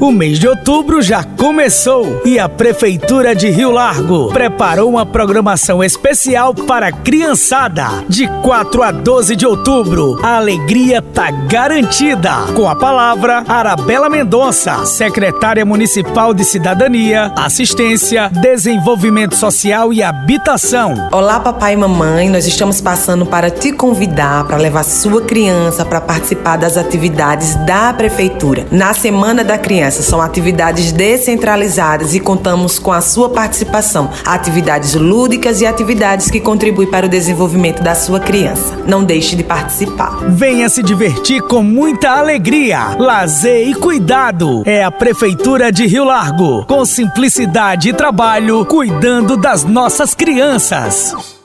O mês de outubro já começou e a Prefeitura de Rio Largo preparou uma programação especial para a criançada. De 4 a 12 de outubro, a alegria tá garantida. Com a palavra, Arabela Mendonça, secretária municipal de Cidadania, Assistência, Desenvolvimento Social e Habitação. Olá, papai e mamãe, nós estamos passando para te convidar para levar sua criança para participar das atividades da Prefeitura. Na Semana da Criança, são atividades descentralizadas e contamos com a sua participação. Atividades lúdicas e atividades que contribuem para o desenvolvimento da sua criança. Não deixe de participar. Venha se divertir com muita alegria, lazer e cuidado. É a Prefeitura de Rio Largo, com simplicidade e trabalho, cuidando das nossas crianças.